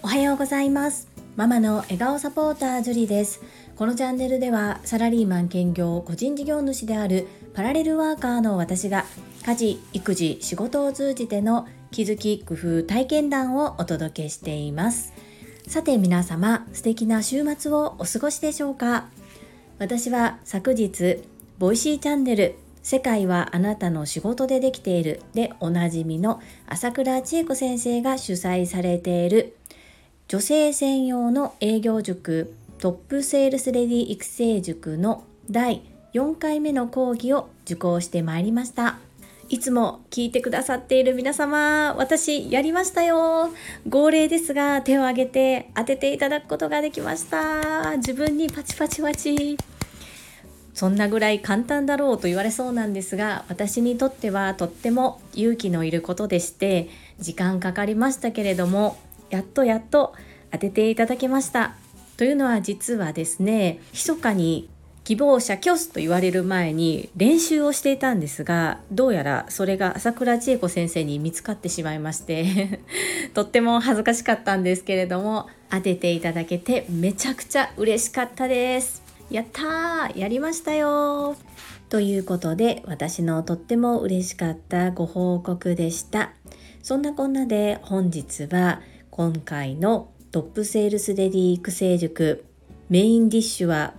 おはようございます。ママの笑顔サポータージュリです。このチャンネルではサラリーマン兼業個人事業主であるパラレルワーカーの私が家事育児仕事を通じての気づき工夫体験談をお届けしています。さて皆様素敵な週末をお過ごしでしょうか？私は昨日 Voicy チャンネル世界はあなたの仕事でできているでおなじみの朝倉千恵子先生が主催されている女性専用の営業塾トップセールスレディ育成塾の第4回目の講義を受講してまいりました。いつも聞いてくださっている皆様、私やりましたよ。号令ですが手を挙げて当てていただくことができました。自分にパチパチパチ。そんなぐらい簡単だろうと言われそうなんですが、私にとってはとっても勇気のいることでして、時間かかりましたけれども、やっとやっと当てていただけました。というのは実はですね、密かに希望者キョスと言われる前に練習をしていたんですがどうやらそれが朝倉千恵子先生に見つかってしまいまして とっても恥ずかしかったんですけれども当てていただけてめちゃくちゃ嬉しかったですやったーやりましたよ。ということで私のとっても嬉しかったご報告でした。そんなこんなで本日は今回のトップセールスレディ育成塾メインディッシュは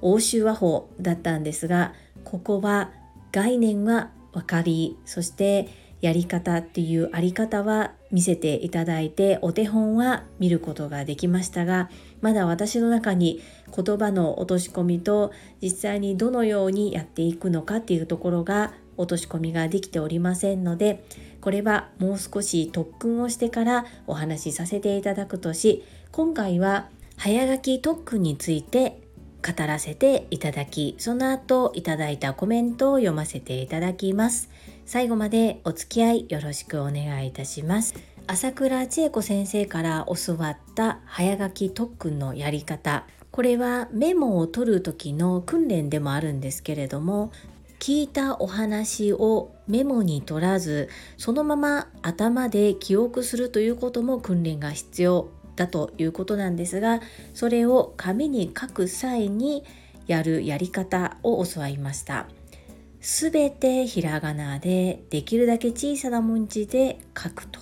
欧州和法だったんですがここは概念は分かりそしてやり方っていうあり方は見せていただいてお手本は見ることができましたがまだ私の中に言葉の落とし込みと実際にどのようにやっていくのかっていうところが落とし込みができておりませんのでこれはもう少し特訓をしてからお話しさせていただくとし今回は早書き特訓について語らせていただき、その後いただいたコメントを読ませていただきます。最後までお付き合いよろしくお願いいたします。朝倉千恵子先生から教わった早書き特訓のやり方。これはメモを取る時の訓練でもあるんですけれども、聞いたお話をメモに取らずそのまま頭で記憶するということも訓練が必要だということなんですがそれを紙に書く際にやるやり方を教わりましたすべてひらがなでできるだけ小さな文字で書くと。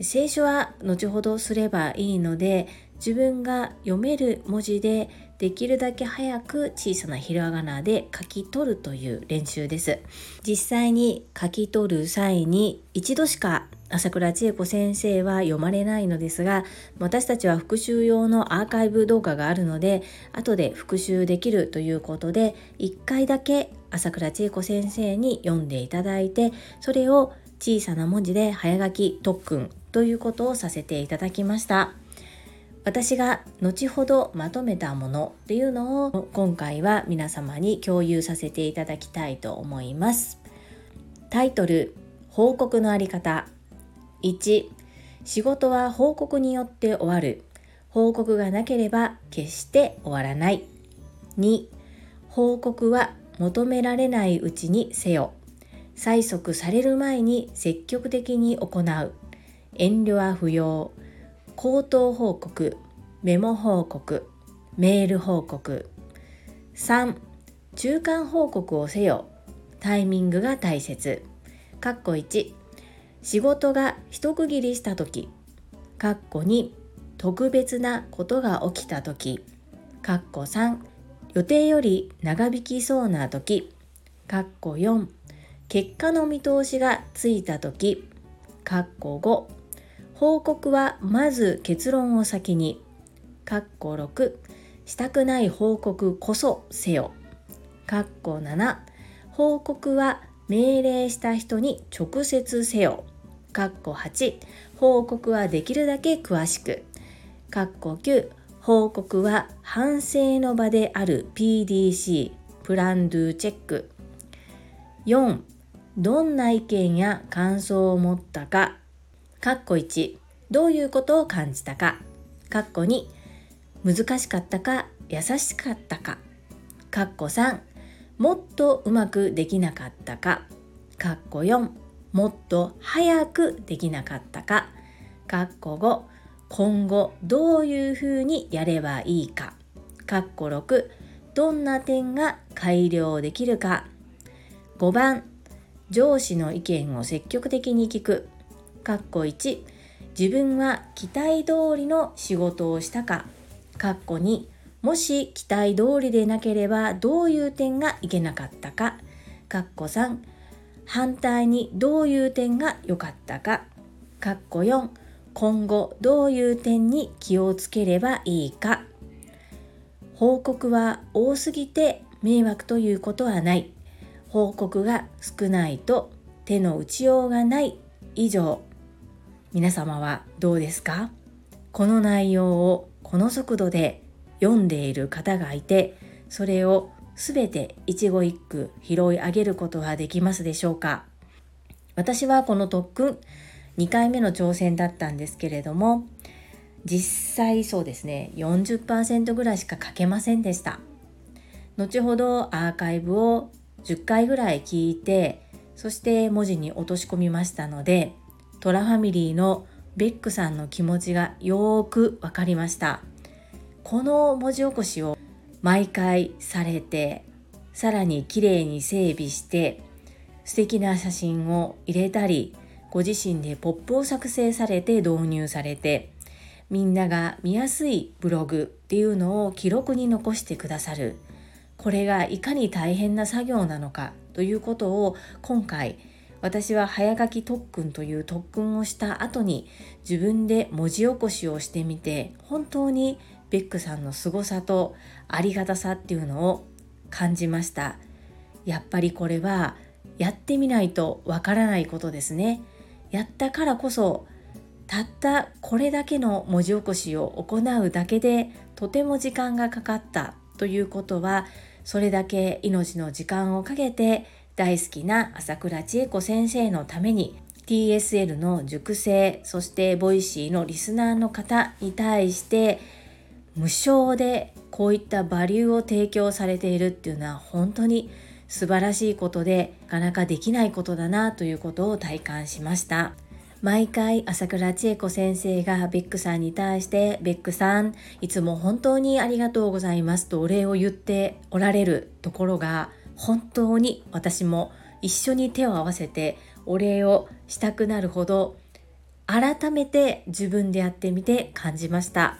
聖書は後ほどすればいいので自分が読める文字でできるだけ早く小さなひらがなで書き取るという練習です。実際に書き取る際に一度しか朝倉千恵子先生は読まれないのですが私たちは復習用のアーカイブ動画があるので後で復習できるということで1回だけ朝倉千恵子先生に読んでいただいてそれを小さな文字で早書き特訓ということをさせていただきました。私が後ほどまとめたものっていうのを今回は皆様に共有させていただきたいと思います。タイトル報告のあり方。1仕事は報告によって終わる。報告がなければ決して終わらない。2報告は求められないうちにせよ。催促される前に積極的に行う。遠慮は不要。口頭報告。メモ報告。メール報告。3中間報告をせよ。タイミングが大切。かっこ1仕事が一区切りした時。かっこ2特別なことが起きた時。かっこ3予定より長引きそうな時かっこ4結果の見通しがついた時かっこ5報告はまず結論を先にかっこ6したくない報告こそせよかっこ7報告は命令した人に直接せよかっこ8報告はできるだけ詳しくかっこ9報告は反省の場である PDC プランドゥチェック。4どんな意見や感想を持ったか。かっこ1どういうことを感じたか。かっこ2難しかったか優しかったか。かっこ3もっとうまくできなかったか。かっこ4もっと早くできなかったか。かっこ5今後どういうふうにやればいいか。かっこ6どんな点が改良できるか。5番上司の意見を積極的に聞く。かっこ1自分は期待通りの仕事をしたか。かっこ2もし期待通りでなければどういう点がいけなかったか。かっこ3反対にどういう点が良かったか。かっこ4今後どういう点に気をつければいいか。報告は多すぎて迷惑ということはない。報告が少ないと手の打ちようがない以上。皆様はどうですか？この内容をこの速度で読んでいる方がいてそれを全て一語一句拾い上げることはできますでしょうか？私はこの特訓2回目の挑戦だったんですけれども実際そうですね40%ぐらいしか書けませんでした。後ほどアーカイブを10回ぐらい聞いてそして文字に落とし込みましたのでトラファミリーのベックさんの気持ちがよーく分かりました。この文字起こしを毎回されてさらに綺麗に整備して素敵な写真を入れたりご自身でポップを作成されて導入されてみんなが見やすいブログっていうのを記録に残してくださる。これがいかに大変な作業なのかということを今回私は早書き特訓という特訓をした後に自分で文字起こしをしてみて本当にベックさんの凄さとありがたさっていうのを感じました。やっぱりこれはやってみないとわからないことですね。やったからこそたったこれだけの文字起こしを行うだけでとても時間がかかったということはそれだけ命の時間をかけて大好きな朝倉千恵子先生のために TSL の熟成そして Voicy のリスナーの方に対して無償でこういったバリューを提供されているっていうのは本当に素晴らしいことでかなかできないことだなということを体感しました。毎回朝倉千恵子先生がベックさんに対してベックさんいつも本当にありがとうございますとお礼を言っておられるところが本当に私も一緒に手を合わせてお礼をしたくなるほど改めて自分でやってみて感じました。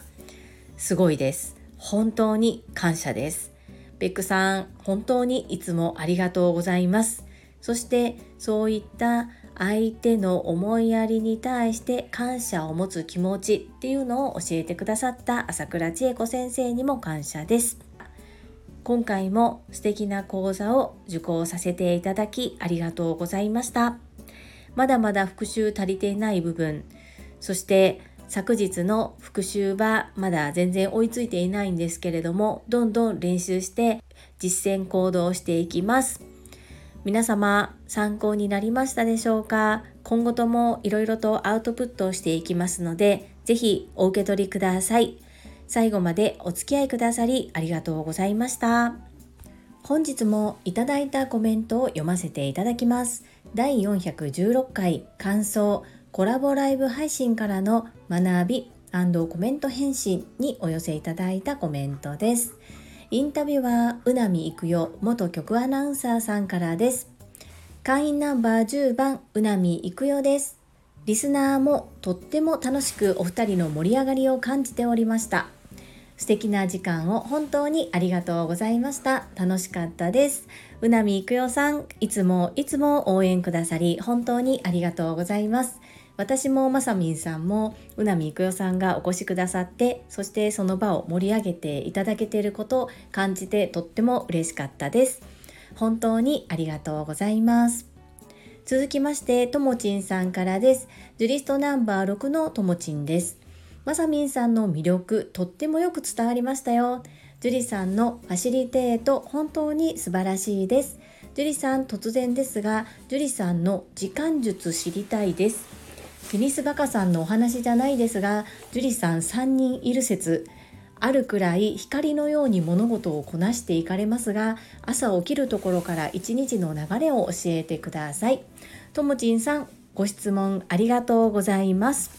すごいです。本当に感謝ですベックさん本当にいつもありがとうございますそしてそういった相手の思いやりに対して感謝を持つ気持ちっていうのを教えてくださった朝倉千恵子先生にも感謝です。今回も素敵な講座を受講させていただきありがとうございました。まだまだ復習足りていない部分そして昨日の復習はまだ全然追いついていないんですけれどもどんどん練習して実践行動していきます。皆様参考になりましたでしょうか？今後ともいろいろとアウトプットをしていきますので、ぜひお受け取りください。最後までお付き合いくださりありがとうございました。本日もいただいたコメントを読ませていただきます。第416回感想コラボライブ配信からの学びコメント返信にお寄せいただいたコメントです。インタビューはうなみいくよ元局アナウンサーさんからです。会員ナンバー10番うなみいくよです。リスナーもとっても楽しくお二人の盛り上がりを感じておりました。素敵な時間を本当にありがとうございました。楽しかったです。うなみいくよさん、いつもいつも応援くださり本当にありがとうございます。私もまさみんさんもうなみいくよさんがお越しくださってそしてその場を盛り上げていただけていることを感じてとっても嬉しかったです。本当にありがとうございます。続きましてともちんさんからです。ジュリストナンバー6のともちんです。まさみんさんの魅力とってもよく伝わりましたよ。ジュリさんのファシリテート本当に素晴らしいです。ジュリさん突然ですがジュリさんの時間術知りたいです。テニスバカさんのお話じゃないですが樹里さん3人いる説あるくらい光のように物事をこなしていかれますが朝起きるところから一日の流れを教えてください。ともちんさんご質問ありがとうございます。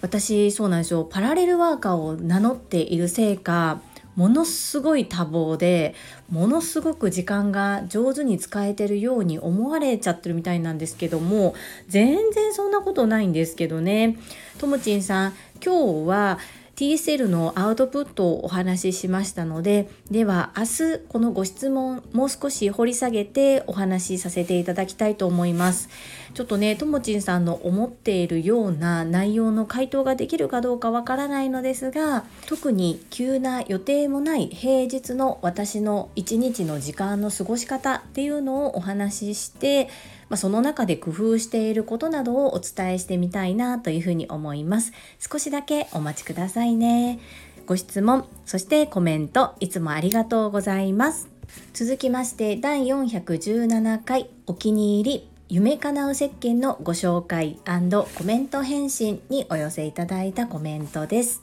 私そうなんですよ。パラレルワーカーを名乗っているせいかものすごい多忙でものすごく時間が上手に使えてるように思われちゃってるみたいなんですけども全然そんなことないんですけどね。ともちんさん今日は TSL のアウトプットをお話ししましたのででは明日このご質問もう少し掘り下げてお話しさせていただきたいと思います。ちょっとねともちんさんの思っているような内容の回答ができるかどうかわからないのですが特に急な予定もない平日の私の一日の時間の過ごし方っていうのをお話ししてまあ、その中で工夫していることなどをお伝えしてみたいなというふうに思います。少しだけお待ちくださいね。ご質問、そしてコメント、いつもありがとうございます。続きまして第417回お気に入り夢かなう石鹸のご紹介コメント返信にお寄せいただいたコメントです。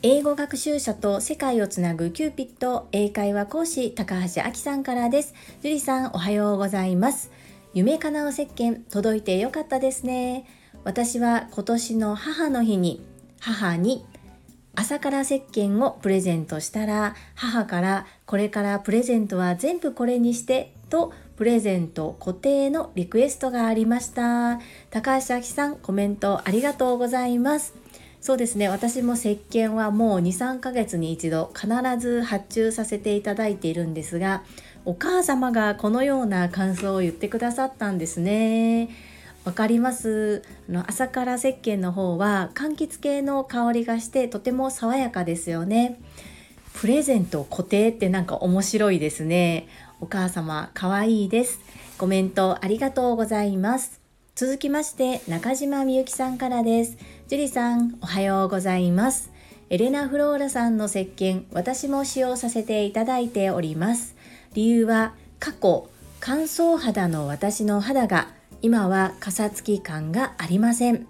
英語学習者と世界をつなぐキューピット英会話講師高橋明さんからです。樹里さんおはようございます。夢かなう石鹸届いてよかったですね私は今年の母の日に母に朝から石鹸をプレゼントしたら母からこれからプレゼントは全部これにしてとプレゼント固定のリクエストがありました高橋明さんコメントありがとうございますそうですね私も石鹸はもう23ヶ月に一度必ず発注させていただいているんですがお母様がこのような感想を言ってくださったんですね。わかりますあの朝から石鹸の方は柑橘系の香りがしてとても爽やかですよね。プレゼント固定ってなんか面白いですね。お母様かわいいです。コメントありがとうございます。続きまして中島みゆきさんからです。樹里さんおはようございます。エレナ・フローラさんの石鹸私も使用させていただいております。理由は過去乾燥肌の私の肌が今はかさつき感がありません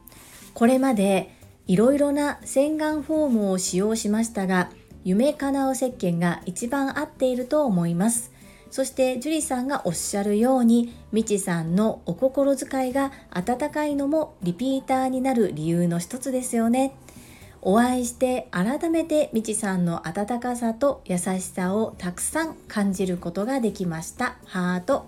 これまでいろいろな洗顔フォームを使用しましたが夢かなう石鹸が一番合っていると思いますそして樹里さんがおっしゃるようにみちさんのお心遣いが温かいのもリピーターになる理由の一つですよね。お会いして改めてみちさんの温かさと優しさをたくさん感じることができました。ハート。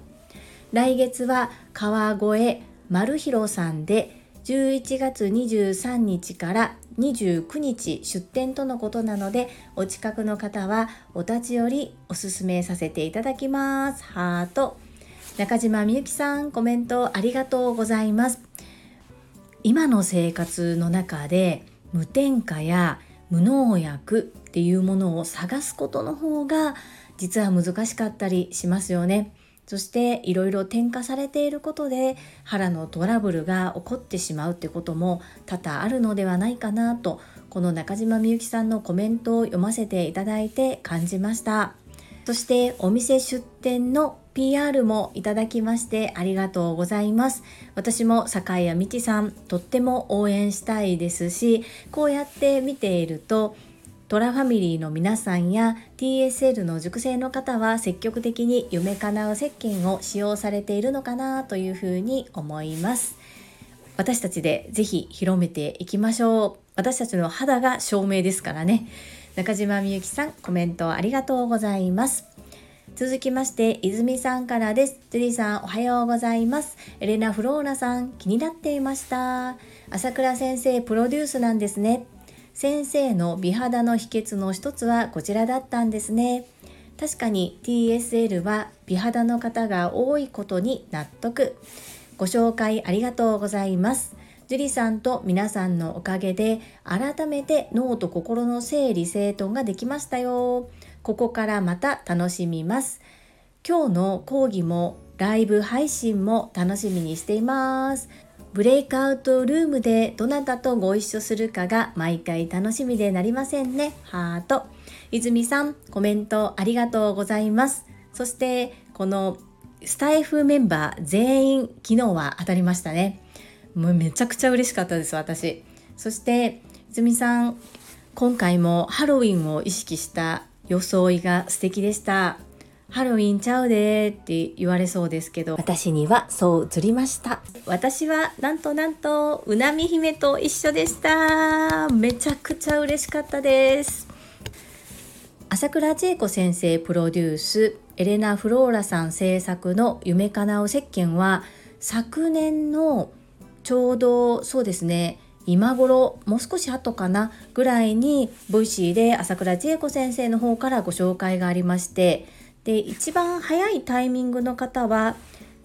来月は川越丸広さんで11月23日から29日出店とのことなのでお近くの方はお立ち寄りおすすめさせていただきます。ハート。中島みゆきさんコメントありがとうございます。今の生活の中で無添加や無農薬っていうものを探すことの方が実は難しかったりしますよね。そしていろいろ添加されていることで腹のトラブルが起こってしまうってことも多々あるのではないかなとこの中島みゆきさんのコメントを読ませていただいて感じましたそしてお店出店の PR もいただきましてありがとうございます。私も坂井谷道さんとっても応援したいですし、こうやって見ているとトラファミリーの皆さんや TSL の熟成の方は積極的に夢かなう石鹸を使用されているのかなというふうに思います。私たちでぜひ広めていきましょう。私たちの肌が証明ですからね。中島みゆきさん、コメントありがとうございます。続きまして、泉さんからです。ジュリーさん、おはようございます。エレナ・フローラさん、気になっていました。朝倉先生、プロデュースなんですね。先生の美肌の秘訣の一つはこちらだったんですね。確かに TSL は美肌の方が多いことに納得。ご紹介ありがとうございます。樹里さんと皆さんのおかげで改めて脳と心の整理整頓ができましたよ。ここからまた楽しみます。今日の講義もライブ配信も楽しみにしています。ブレイクアウトルームでどなたとご一緒するかが毎回楽しみでなりませんね。ハート。泉さん、コメントありがとうございます。そして、このスタイフメンバー全員、昨日は当たりましたね。もうめちゃくちゃ嬉しかったです、私。そして、泉さん、今回もハロウィンを意識した装いが素敵でしたハロウィンちゃうでって言われそうですけど。私にはそう映りました。私はなんとなんとうなみ姫と一緒でした。めちゃくちゃ嬉しかったです。朝倉千恵子先生プロデュースエレナ・フローラさん制作の夢かなう石鹸は昨年のちょうどそうですね今頃もう少し後かなぐらいに Voicy で朝倉千恵子先生の方からご紹介がありましてで一番早いタイミングの方は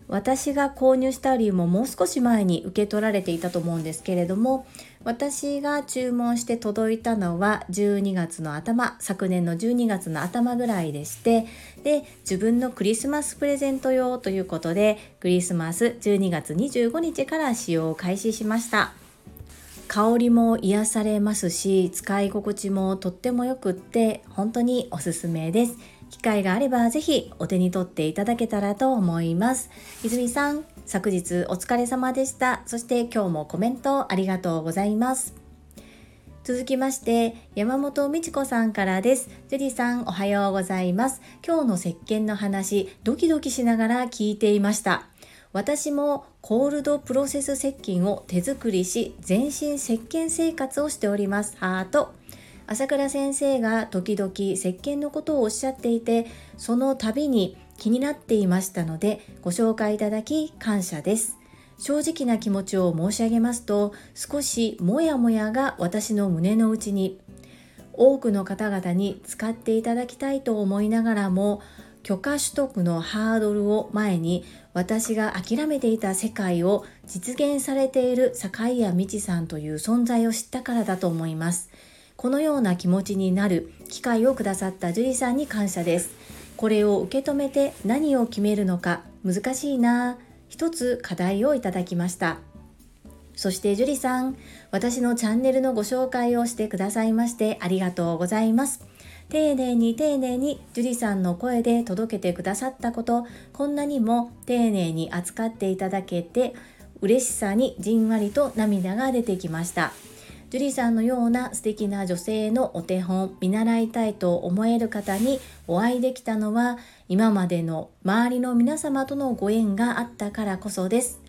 私が購入した理由ももう少し前に受け取られていたと思うんですけれども私が注文して届いたのは12月の頭昨年の12月の頭ぐらいでしてで自分のクリスマスプレゼント用ということでクリスマス12月25日から使用を開始しました。香りも癒されますし使い心地もとってもよくって本当におすすめです。機会があればぜひお手に取っていただけたらと思います。泉さん、昨日お疲れ様でした。そして今日もコメントありがとうございます。続きまして、山本美智子さんからです。ジュリさん、おはようございます。今日の石鹸の話、ドキドキしながら聞いていました。私もコールドプロセス石鹸を手作りし、全身石鹸生活をしております。ハート。朝倉先生が時々石鹸のことをおっしゃっていてその度に気になっていましたのでご紹介いただき感謝です正直な気持ちを申し上げますと少しモヤモヤが私の胸の内に多くの方々に使っていただきたいと思いながらも許可取得のハードルを前に私が諦めていた世界を実現されている坂井谷美智さんという存在を知ったからだと思います。このような気持ちになる機会をくださった樹里さんに感謝です。これを受け止めて何を決めるのか難しいな。一つ課題をいただきました。そして樹里さん私のチャンネルのご紹介をしてくださいましてありがとうございます。丁寧に丁寧に樹里さんの声で届けてくださったことこんなにも丁寧に扱っていただけて嬉しさにじんわりと涙が出てきました。樹里さんのような素敵な女性のお手本見習いたいと思える方にお会いできたのは今までの周りの皆様とのご縁があったからこそです。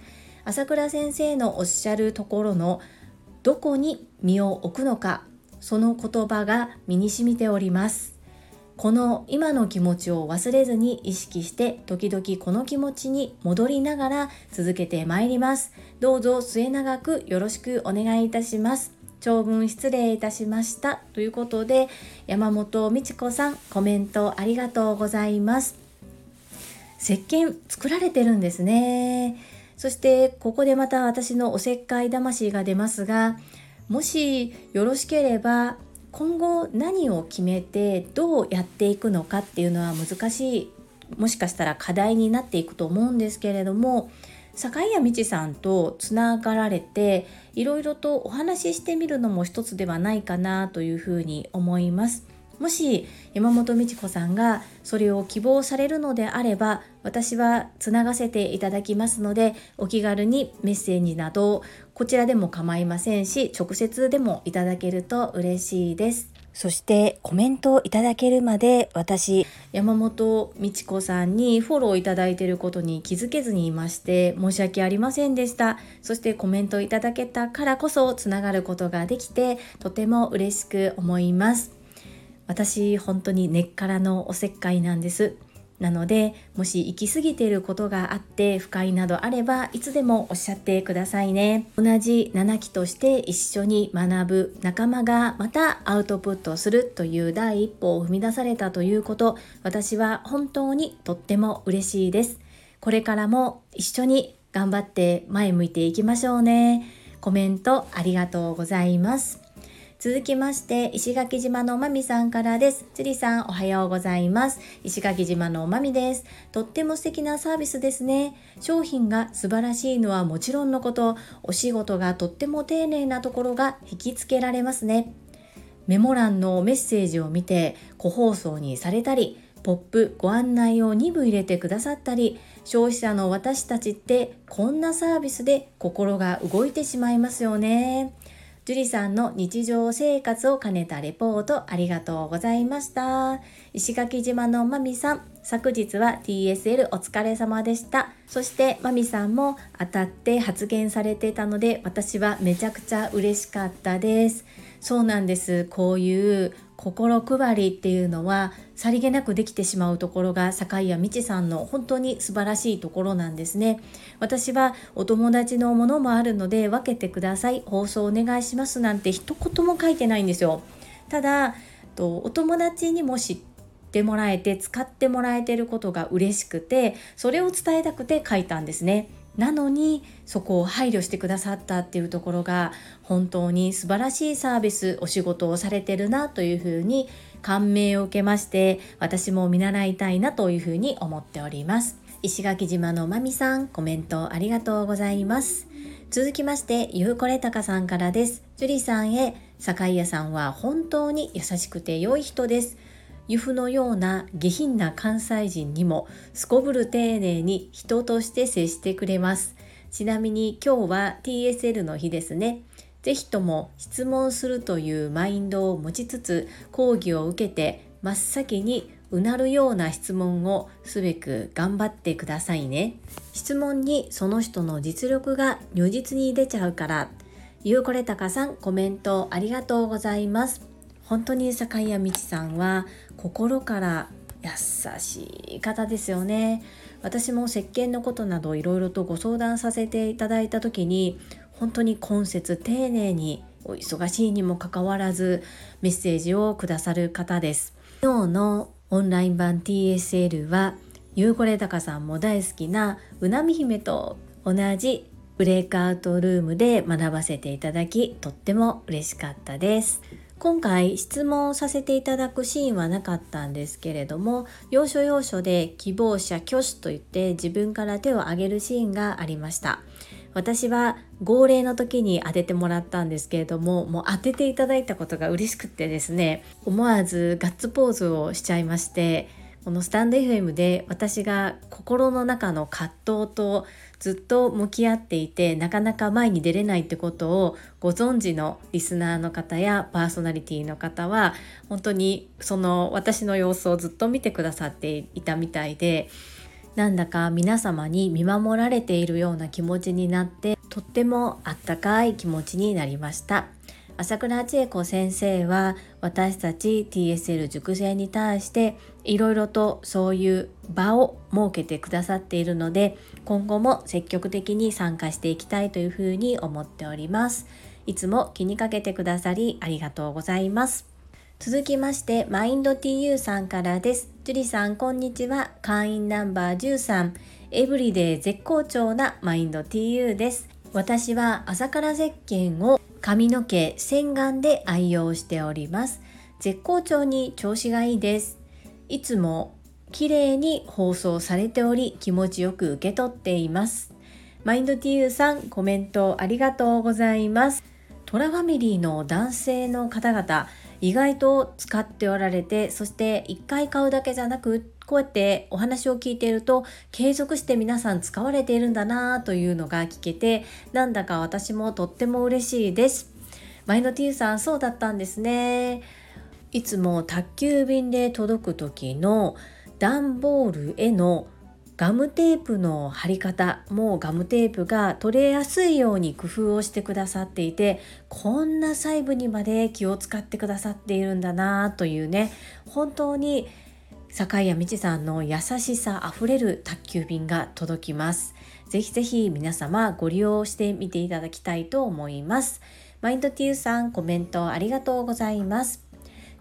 朝倉先生のおっしゃるところのどこに身を置くのかその言葉が身に染みております。この今の気持ちを忘れずに意識して時々この気持ちに戻りながら続けてまいります。どうぞ末永くよろしくお願いいたします。長文失礼いたしましたということで山本美智子さんコメントありがとうございます。石鹸作られてるんですね。そしてここでまた私のおせっかい魂が出ますがもしよろしければ今後何を決めてどうやっていくのかっていうのは難しいもしかしたら課題になっていくと思うんですけれども坂井谷美智さんとつながられていろいろとお話ししてみるのも一つではないかなというふうに思います。もし山本美智子さんがそれを希望されるのであれば私はつながせていただきますのでお気軽にメッセージなどこちらでも構いませんし直接でもいただけると嬉しいです。そしてコメントをいただけるまで私山本美智子さんにフォローいただいていることに気づけずにいまして申し訳ありませんでした。そしてコメントいただけたからこそつながることができてとても嬉しく思います。私本当に根っからのおせっかいなんです。なのでもし行き過ぎていることがあって不快などあればいつでもおっしゃってくださいね。同じ7期として一緒に学ぶ仲間がまたアウトプットするという第一歩を踏み出されたということ私は本当にとっても嬉しいです。これからも一緒に頑張って前向いていきましょうね。コメントありがとうございます。続きまして、石垣島のまみさんからです。つりさん、おはようございます。石垣島のまみです。とっても素敵なサービスですね。商品が素晴らしいのはもちろんのこと、お仕事がとっても丁寧なところが引きつけられますね。メモ欄のメッセージを見て、個包装にされたり、ポップご案内を2部入れてくださったり消費者の私たちってこんなサービスで心が動いてしまいますよね樹里さんの日常生活を兼ねたレポートありがとうございました。石垣島のまみさん、昨日は TSL お疲れ様でした。そしてまみさんも当たって発言されてたので私はめちゃくちゃ嬉しかったです。そうなんです。こういう心配りっていうのはさりげなくできてしまうところが坂井谷美智さんの本当に素晴らしいところなんですね。私はお友達のものもあるので分けてください。放送お願いしますなんて一言も書いてないんですよ。ただお友達にも知ってもらえて使ってもらえてることが嬉しくてそれを伝えたくて書いたんですね。なのにそこを配慮してくださったっていうところが本当に素晴らしいサービスお仕事をされてるなというふうに感銘を受けまして私も見習いたいなというふうに思っております。石垣島のまみさんコメントありがとうございます。続きましてゆうこれたかさんからです。樹里さんへ坂井屋さんは本当に優しくて良い人です。由布のような下品な関西人にもすこぶる丁寧に人として接してくれます。ちなみに今日は TSL の日ですね。ぜひとも質問するというマインドを持ちつつ講義を受けて真っ先にうなるような質問をすべく頑張ってくださいね。質問にその人の実力が如実に出ちゃうから。ゆうこれたかさんコメントありがとうございます。本当に坂井谷美智さんは心から優しい方ですよね。私も石鹸のことなどいろいろとご相談させていただいた時に本当に今節丁寧にお忙しいにもかかわらずメッセージをくださる方です。今日のオンライン版 TSL はゆうこれたかさんも大好きなうなみ姫と同じブレイクアウトルームで学ばせていただきとっても嬉しかったです。今回質問させていただくシーンはなかったんですけれども要所要所で希望者挙手といって自分から手を挙げるシーンがありました。私は号令の時に当ててもらったんですけれどももう当てていただいたことが嬉しくってですね思わずガッツポーズをしちゃいましてこのスタンド FM で私が心の中の葛藤とずっと向き合っていてなかなか前に出れないってことをご存知のリスナーの方やパーソナリティの方は本当にその私の様子をずっと見てくださっていたみたいでなんだか皆様に見守られているような気持ちになってとってもあったかい気持ちになりました。朝倉千恵子先生は私たち TSL 塾生に対していろいろとそういう場を設けてくださっているので今後も積極的に参加していきたいというふうに思っております。いつも気にかけてくださりありがとうございます。続きましてマインド TU さんからです。樹里さんこんにちは。会員ナンバー13エブリデイ絶好調なマインド TU です。私は朝からゼッケンを髪の毛洗顔で愛用しております。絶好調に調子がいいです。いつも綺麗に放送されており気持ちよく受け取っています。マインド TU さんコメントありがとうございます。トラファミリーの男性の方々意外と使っておられてそして1回買うだけじゃなくこうやってお話を聞いていると継続して皆さん使われているんだなというのが聞けてなんだか私もとっても嬉しいです。マイノティーさんそうだったんですね。いつも宅急便で届く時の段ボールへのガムテープの貼り方もガムテープが取れやすいように工夫をしてくださっていてこんな細部にまで気を使ってくださっているんだなというね本当に坂井谷美智さんの優しさあふれる宅急便が届きます。ぜひぜひ皆様ご利用してみていただきたいと思います。マインドティーさんコメントありがとうございます。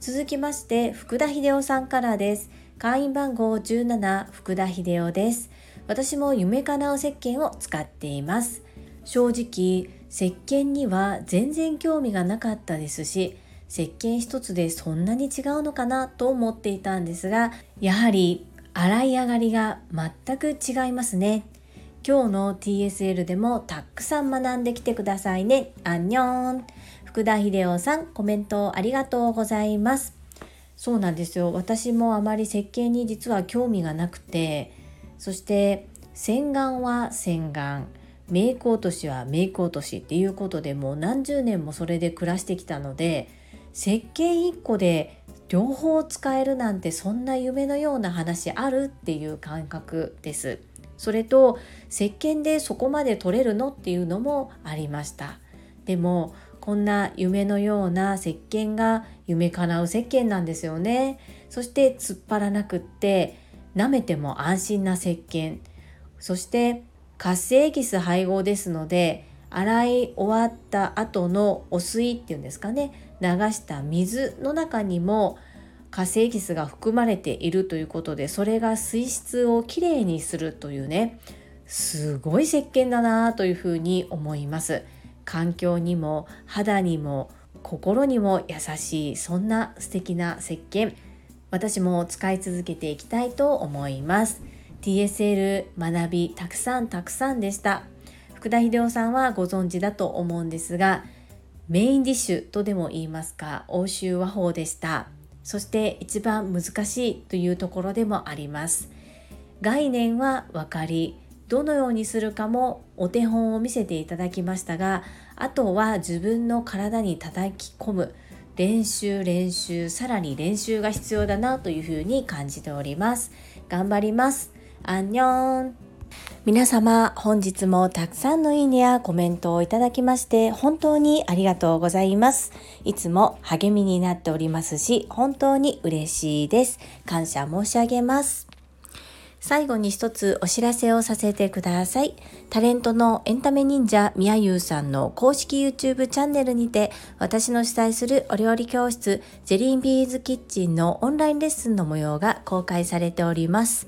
続きまして福田秀夫さんからです。会員番号17福田秀夫です。私も夢かなう石鹸を使っています。正直石鹸には全然興味がなかったですし石鹸一つでそんなに違うのかなと思っていたんですがやはり洗い上がりが全く違いますね。今日の TSL でもたくさん学んできてくださいね。アンニョン。福田秀夫さんコメントありがとうございます。そうなんですよ。私もあまり石鹸に実は興味がなくてそして洗顔は洗顔。メイク落としはメイク落としっていうことでもう何十年もそれで暮らしてきたので石鹸1個で両方使えるなんてそんな夢のような話あるっていう感覚です。それと石鹸でそこまで取れるのっていうのもありました。でもこんな夢のような石鹸が夢叶う石鹸なんですよね。そして突っ張らなくって舐めても安心な石鹸。そして活性エキス配合ですので洗い終わった後のお水っていうんですかね。流した水の中にも活性エキスが含まれているということでそれが水質をきれいにするというねすごい石鹸だなというふうに思います。環境にも肌にも心にも優しいそんな素敵な石鹸私も使い続けていきたいと思います。TSL 学びたくさんたくさんでした。福田秀夫さんはご存知だと思うんですがメインディッシュとでも言いますか欧州和法でした。そして一番難しいというところでもあります。概念は分かりどのようにするかもお手本を見せていただきましたがあとは自分の体に叩き込む練習練習さらに練習が必要だなというふうに感じております。頑張ります。アンニョン。皆様本日もたくさんのいいねやコメントをいただきまして本当にありがとうございますいつも励みになっておりますし本当に嬉しいです感謝申し上げます最後に一つお知らせをさせてください。タレントのエンタメ忍者みやゆうさんの公式 YouTube チャンネルにて私の主催するお料理教室ジェリービーズキッチンのオンラインレッスンの模様が公開されております。